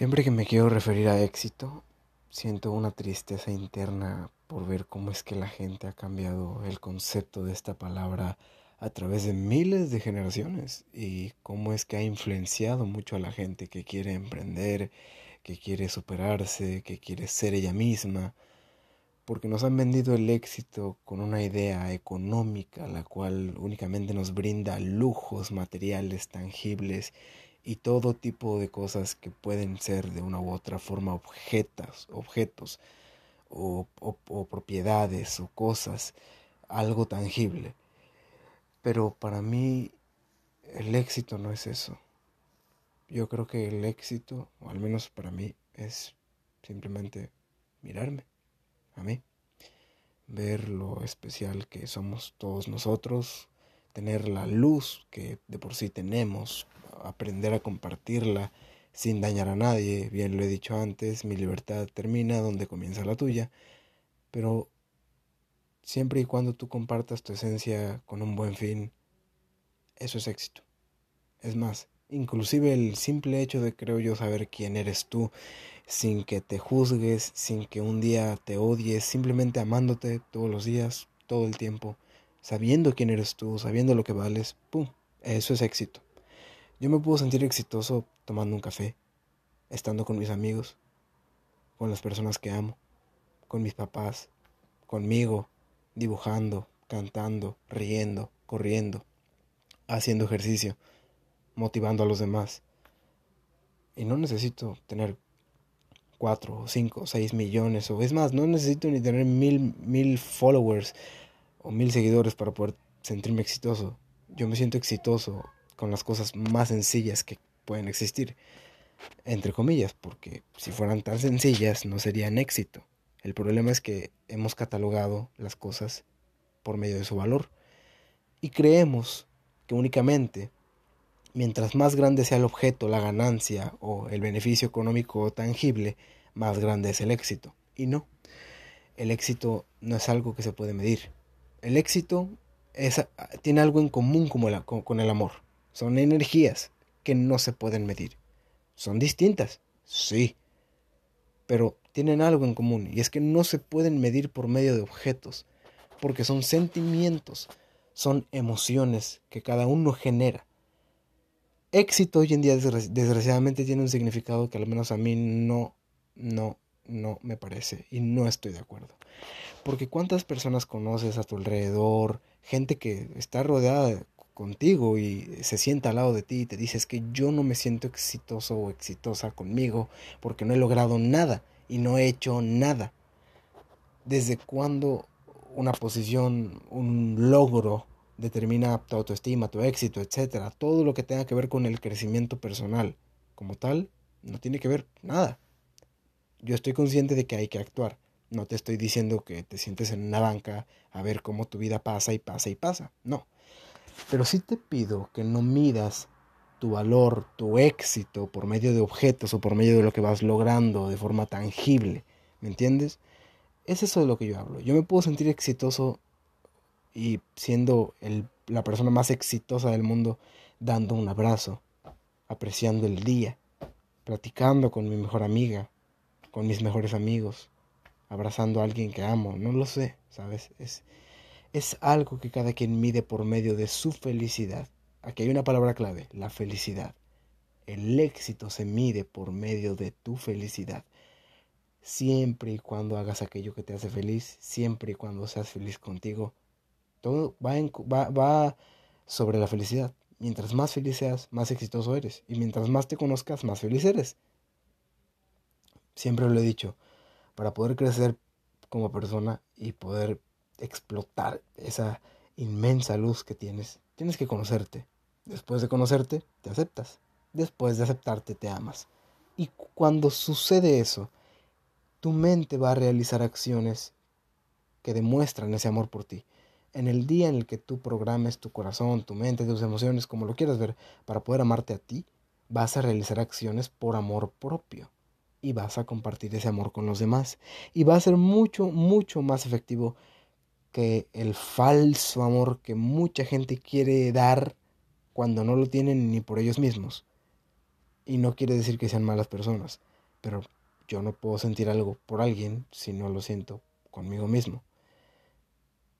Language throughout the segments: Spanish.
Siempre que me quiero referir a éxito, siento una tristeza interna por ver cómo es que la gente ha cambiado el concepto de esta palabra a través de miles de generaciones y cómo es que ha influenciado mucho a la gente que quiere emprender, que quiere superarse, que quiere ser ella misma, porque nos han vendido el éxito con una idea económica, la cual únicamente nos brinda lujos materiales tangibles y todo tipo de cosas que pueden ser de una u otra forma objetos, objetos o, o propiedades o cosas, algo tangible. Pero para mí el éxito no es eso. Yo creo que el éxito, o al menos para mí, es simplemente mirarme a mí, ver lo especial que somos todos nosotros, tener la luz que de por sí tenemos, aprender a compartirla sin dañar a nadie. Bien lo he dicho antes, mi libertad termina donde comienza la tuya, pero siempre y cuando tú compartas tu esencia con un buen fin, eso es éxito. Es más, inclusive el simple hecho de, creo yo, saber quién eres tú, sin que te juzgues, sin que un día te odies, simplemente amándote todos los días, todo el tiempo, sabiendo quién eres tú, sabiendo lo que vales, ¡pum! Eso es éxito. Yo me puedo sentir exitoso tomando un café, estando con mis amigos, con las personas que amo, con mis papás, conmigo, dibujando, cantando, riendo, corriendo, haciendo ejercicio, motivando a los demás. Y no necesito tener cuatro, cinco, seis millones, o es más, no necesito ni tener mil, mil followers o mil seguidores para poder sentirme exitoso. Yo me siento exitoso con las cosas más sencillas que pueden existir, entre comillas, porque si fueran tan sencillas no serían éxito. El problema es que hemos catalogado las cosas por medio de su valor y creemos que únicamente mientras más grande sea el objeto, la ganancia o el beneficio económico tangible, más grande es el éxito. Y no, el éxito no es algo que se puede medir. El éxito es, tiene algo en común con el amor. Son energías que no se pueden medir. Son distintas, sí, pero tienen algo en común y es que no se pueden medir por medio de objetos, porque son sentimientos, son emociones que cada uno genera. Éxito hoy en día desgraciadamente tiene un significado que al menos a mí no, no, no me parece y no estoy de acuerdo. Porque cuántas personas conoces a tu alrededor, gente que está rodeada contigo y se sienta al lado de ti y te dices que yo no me siento exitoso o exitosa conmigo porque no he logrado nada y no he hecho nada. ¿Desde cuándo una posición, un logro determina tu autoestima, tu éxito, etcétera? Todo lo que tenga que ver con el crecimiento personal como tal no tiene que ver nada. Yo estoy consciente de que hay que actuar. No te estoy diciendo que te sientes en una banca a ver cómo tu vida pasa y pasa y pasa. No. Pero sí te pido que no midas tu valor, tu éxito por medio de objetos o por medio de lo que vas logrando de forma tangible. ¿Me entiendes? Es eso de lo que yo hablo. Yo me puedo sentir exitoso y siendo el, la persona más exitosa del mundo dando un abrazo, apreciando el día, platicando con mi mejor amiga, con mis mejores amigos, abrazando a alguien que amo. No lo sé, ¿sabes? Es, es algo que cada quien mide por medio de su felicidad. Aquí hay una palabra clave, la felicidad. El éxito se mide por medio de tu felicidad. Siempre y cuando hagas aquello que te hace feliz, siempre y cuando seas feliz contigo, todo va, va, va sobre la felicidad. Mientras más feliz seas, más exitoso eres. Y mientras más te conozcas, más feliz eres. Siempre lo he dicho, para poder crecer como persona y poder explotar esa inmensa luz que tienes, tienes que conocerte. Después de conocerte, te aceptas. Después de aceptarte, te amas. Y cuando sucede eso, tu mente va a realizar acciones que demuestran ese amor por ti. En el día en el que tú programes tu corazón, tu mente, tus emociones, como lo quieras ver, para poder amarte a ti, vas a realizar acciones por amor propio. Y vas a compartir ese amor con los demás. Y va a ser mucho, mucho más efectivo que el falso amor que mucha gente quiere dar cuando no lo tienen ni por ellos mismos. Y no quiere decir que sean malas personas. pero yo no puedo sentir algo por alguien si no lo siento conmigo mismo.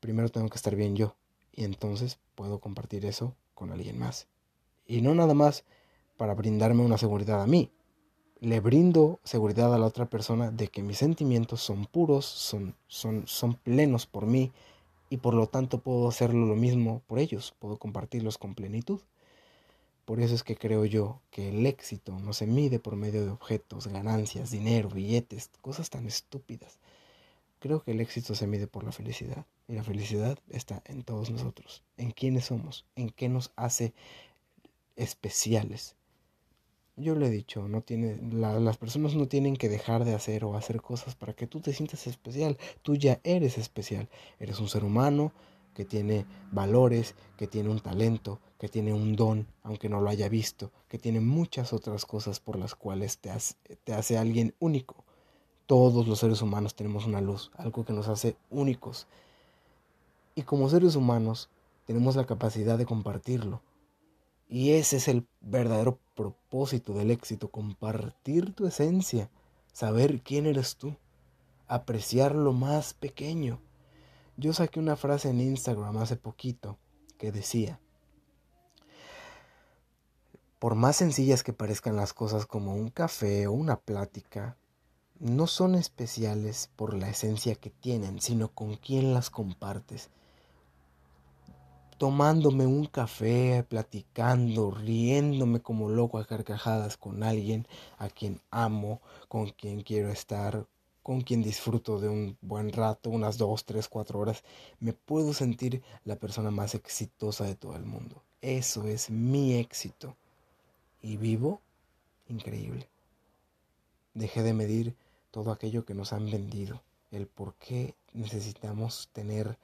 Primero tengo que estar bien yo y entonces puedo compartir eso con alguien más. Y no nada más para brindarme una seguridad a mí. Le brindo seguridad a la otra persona de que mis sentimientos son puros, son, son, son plenos por mí y por lo tanto puedo hacerlo lo mismo por ellos, puedo compartirlos con plenitud. Por eso es que creo yo que el éxito no se mide por medio de objetos, ganancias, dinero, billetes, cosas tan estúpidas. Creo que el éxito se mide por la felicidad. Y la felicidad está en todos nosotros, en quiénes somos, en qué nos hace especiales. Yo le he dicho, no tiene, las personas no tienen que dejar de hacer o hacer cosas para que tú te sientas especial. Tú ya eres especial. Eres un ser humano que tiene valores, que tiene un talento, que tiene un don, aunque no lo haya visto, que tiene muchas otras cosas por las cuales te hace, te hace alguien único. Todos los seres humanos tenemos una luz, algo que nos hace únicos. Y como seres humanos tenemos la capacidad de compartirlo. Y ese es el verdadero propósito del éxito, compartir tu esencia, saber quién eres tú, apreciar lo más pequeño. Yo saqué una frase en Instagram hace poquito que decía, por más sencillas que parezcan las cosas como un café o una plática, no son especiales por la esencia que tienen, sino con quién las compartes. Tomándome un café, platicando, riéndome como loco a carcajadas con alguien a quien amo, con quien quiero estar, con quien disfruto de un buen rato, unas dos, tres, cuatro horas, me puedo sentir la persona más exitosa de todo el mundo. Eso es mi éxito y vivo increíble. Dejé de medir todo aquello que nos han vendido, el por qué necesitamos tener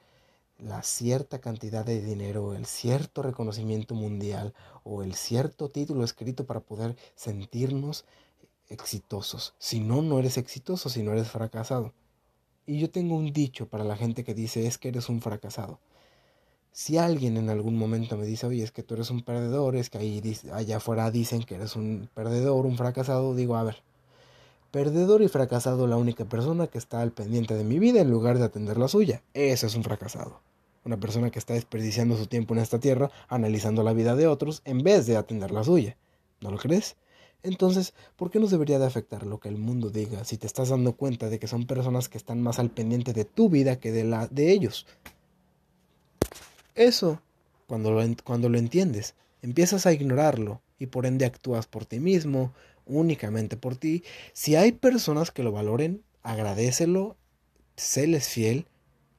la cierta cantidad de dinero, el cierto reconocimiento mundial o el cierto título escrito para poder sentirnos exitosos. Si no, no eres exitoso, si no eres fracasado. Y yo tengo un dicho para la gente que dice es que eres un fracasado. Si alguien en algún momento me dice, oye, es que tú eres un perdedor, es que ahí, allá afuera dicen que eres un perdedor, un fracasado, digo, a ver, perdedor y fracasado la única persona que está al pendiente de mi vida en lugar de atender la suya. Eso es un fracasado. Una persona que está desperdiciando su tiempo en esta tierra analizando la vida de otros en vez de atender la suya. ¿No lo crees? Entonces, ¿por qué nos debería de afectar lo que el mundo diga si te estás dando cuenta de que son personas que están más al pendiente de tu vida que de la de ellos? Eso, cuando lo, cuando lo entiendes, empiezas a ignorarlo y por ende actúas por ti mismo, únicamente por ti. Si hay personas que lo valoren, agradecelo, séles fiel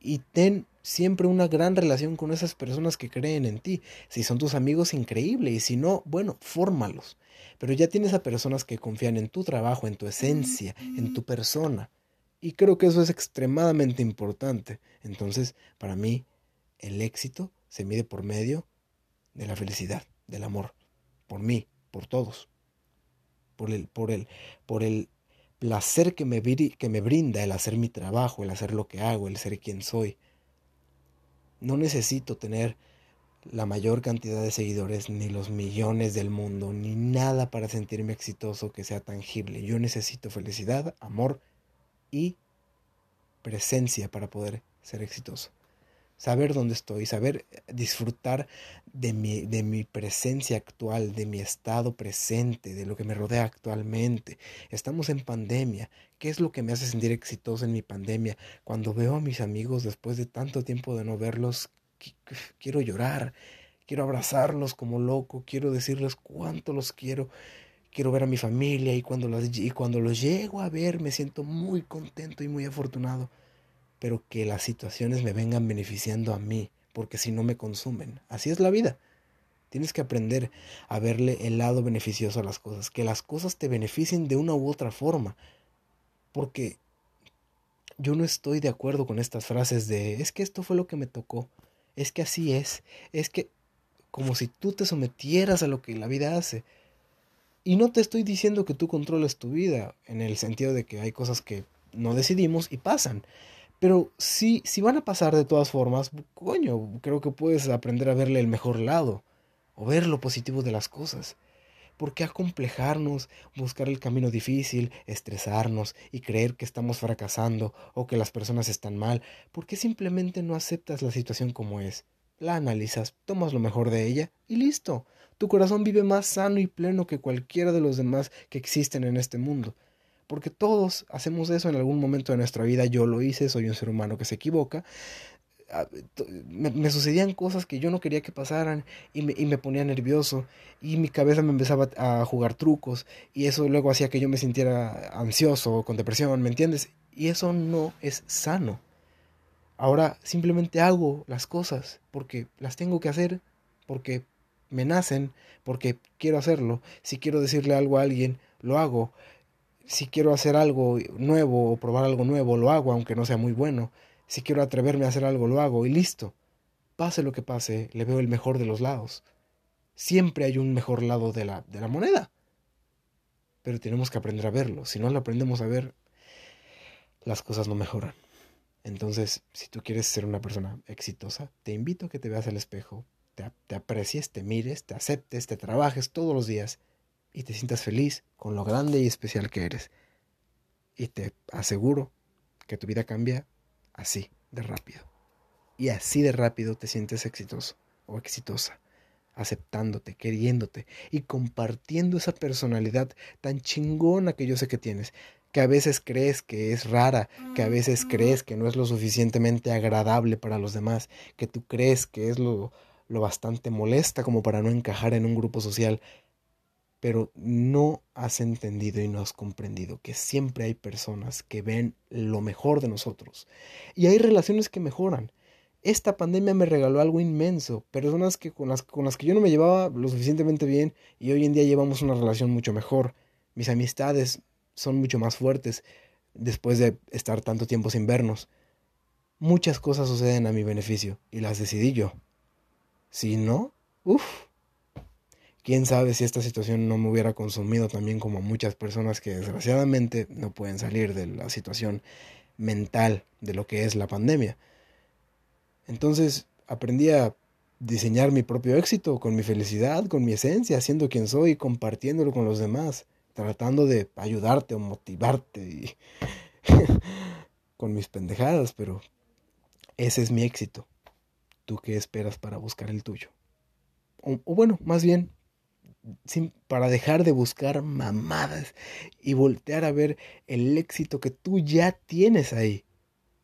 y ten siempre una gran relación con esas personas que creen en ti. Si son tus amigos, increíble. Y si no, bueno, fórmalos. Pero ya tienes a personas que confían en tu trabajo, en tu esencia, en tu persona. Y creo que eso es extremadamente importante. Entonces, para mí, el éxito se mide por medio de la felicidad, del amor, por mí, por todos, por el, por el, por el placer que me, que me brinda el hacer mi trabajo, el hacer lo que hago, el ser quien soy. No necesito tener la mayor cantidad de seguidores, ni los millones del mundo, ni nada para sentirme exitoso que sea tangible. Yo necesito felicidad, amor y presencia para poder ser exitoso saber dónde estoy, saber disfrutar de mi, de mi presencia actual, de mi estado presente, de lo que me rodea actualmente. Estamos en pandemia. ¿Qué es lo que me hace sentir exitoso en mi pandemia? Cuando veo a mis amigos después de tanto tiempo de no verlos, quiero llorar, quiero abrazarlos como loco, quiero decirles cuánto los quiero. Quiero ver a mi familia y cuando, los, y cuando los llego a ver me siento muy contento y muy afortunado pero que las situaciones me vengan beneficiando a mí, porque si no me consumen. Así es la vida. Tienes que aprender a verle el lado beneficioso a las cosas, que las cosas te beneficien de una u otra forma, porque yo no estoy de acuerdo con estas frases de es que esto fue lo que me tocó, es que así es, es que como si tú te sometieras a lo que la vida hace. Y no te estoy diciendo que tú controles tu vida, en el sentido de que hay cosas que no decidimos y pasan. Pero si, si van a pasar de todas formas, coño, creo que puedes aprender a verle el mejor lado o ver lo positivo de las cosas. ¿Por qué acomplejarnos, buscar el camino difícil, estresarnos y creer que estamos fracasando o que las personas están mal? ¿Por qué simplemente no aceptas la situación como es? La analizas, tomas lo mejor de ella y listo. Tu corazón vive más sano y pleno que cualquiera de los demás que existen en este mundo. Porque todos hacemos eso en algún momento de nuestra vida. Yo lo hice, soy un ser humano que se equivoca me, sucedían cosas que yo no quería que pasaran y me, y me, ponía nervioso y mi cabeza me empezaba a jugar trucos y eso luego hacía que yo me sintiera ansioso o con depresión, ¿me entiendes? Y eso no es sano. Ahora simplemente hago las cosas porque las tengo que hacer, porque me nacen, porque quiero hacerlo. Si quiero decirle algo a alguien, lo hago. Si quiero hacer algo nuevo o probar algo nuevo, lo hago, aunque no sea muy bueno. Si quiero atreverme a hacer algo, lo hago y listo. Pase lo que pase, le veo el mejor de los lados. Siempre hay un mejor lado de la, de la moneda. Pero tenemos que aprender a verlo. Si no lo aprendemos a ver, las cosas no mejoran. Entonces, si tú quieres ser una persona exitosa, te invito a que te veas al espejo, te, te, aprecies, te mires, te aceptes, te trabajes todos los días y te sientas feliz con lo grande y especial que eres. Y te aseguro que tu vida cambia así de rápido. Y así de rápido te sientes exitoso o exitosa, aceptándote, queriéndote y compartiendo esa personalidad tan chingona que yo sé que tienes, que a veces crees que es rara, que a veces crees que no es lo suficientemente agradable para los demás, que tú crees que es lo, lo bastante molesta como para no encajar en un grupo social, pero no has entendido y no has comprendido que siempre hay personas que ven lo mejor de nosotros y hay relaciones que mejoran. Esta pandemia me regaló algo inmenso, personas que con las, con las que yo no me llevaba lo suficientemente bien y hoy en día llevamos una relación mucho mejor. Mis amistades son mucho más fuertes después de estar tanto tiempo sin vernos. Muchas cosas suceden a mi beneficio y las decidí yo. Si no, uff quién sabe si esta situación no me hubiera consumido también como muchas personas que desgraciadamente no pueden salir de la situación mental de lo que es la pandemia. Entonces aprendí a diseñar mi propio éxito con mi felicidad, con mi esencia, siendo quien soy, compartiéndolo con los demás, tratando de ayudarte o motivarte y con mis pendejadas, pero ese es mi éxito. ¿Tú qué esperas para buscar el tuyo? O bueno, más bien, para dejar de buscar mamadas y voltear a ver el éxito que tú ya tienes ahí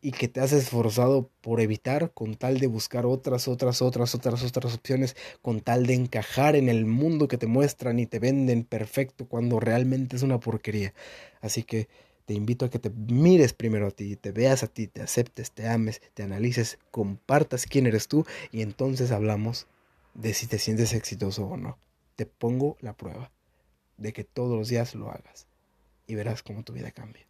y que te has esforzado por evitar con tal de buscar otras, otras, otras, otras, otras opciones, con tal de encajar en el mundo que te muestran y te venden perfecto cuando realmente es una porquería. Así que te invito a que te mires primero a ti, te veas a ti, te aceptes, te ames, te analices, compartas quién eres tú y entonces hablamos de si te sientes exitoso o no te pongo la prueba de que todos los días lo hagas y verás cómo tu vida cambia.